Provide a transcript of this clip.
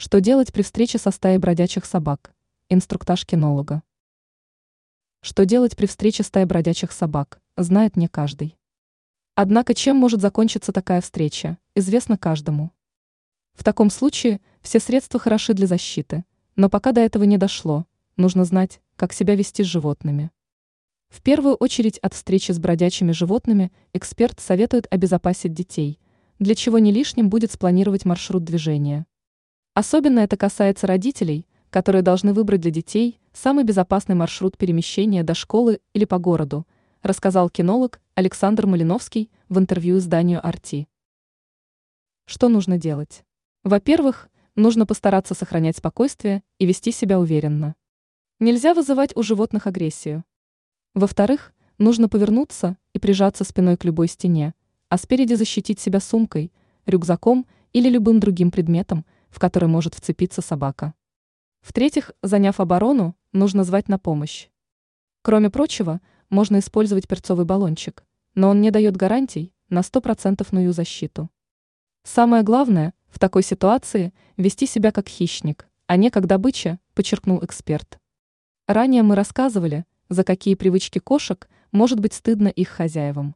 Что делать при встрече со стаей бродячих собак? Инструктаж кинолога. Что делать при встрече стаи бродячих собак, знает не каждый. Однако чем может закончиться такая встреча, известно каждому. В таком случае все средства хороши для защиты, но пока до этого не дошло, нужно знать, как себя вести с животными. В первую очередь от встречи с бродячими животными эксперт советует обезопасить детей, для чего не лишним будет спланировать маршрут движения. Особенно это касается родителей, которые должны выбрать для детей самый безопасный маршрут перемещения до школы или по городу, рассказал кинолог Александр Малиновский в интервью изданию «Арти». Что нужно делать? Во-первых, нужно постараться сохранять спокойствие и вести себя уверенно. Нельзя вызывать у животных агрессию. Во-вторых, нужно повернуться и прижаться спиной к любой стене, а спереди защитить себя сумкой, рюкзаком или любым другим предметом – в который может вцепиться собака. В-третьих, заняв оборону, нужно звать на помощь. Кроме прочего, можно использовать перцовый баллончик, но он не дает гарантий на 100% ную защиту. Самое главное в такой ситуации вести себя как хищник, а не как добыча, подчеркнул эксперт. Ранее мы рассказывали, за какие привычки кошек может быть стыдно их хозяевам.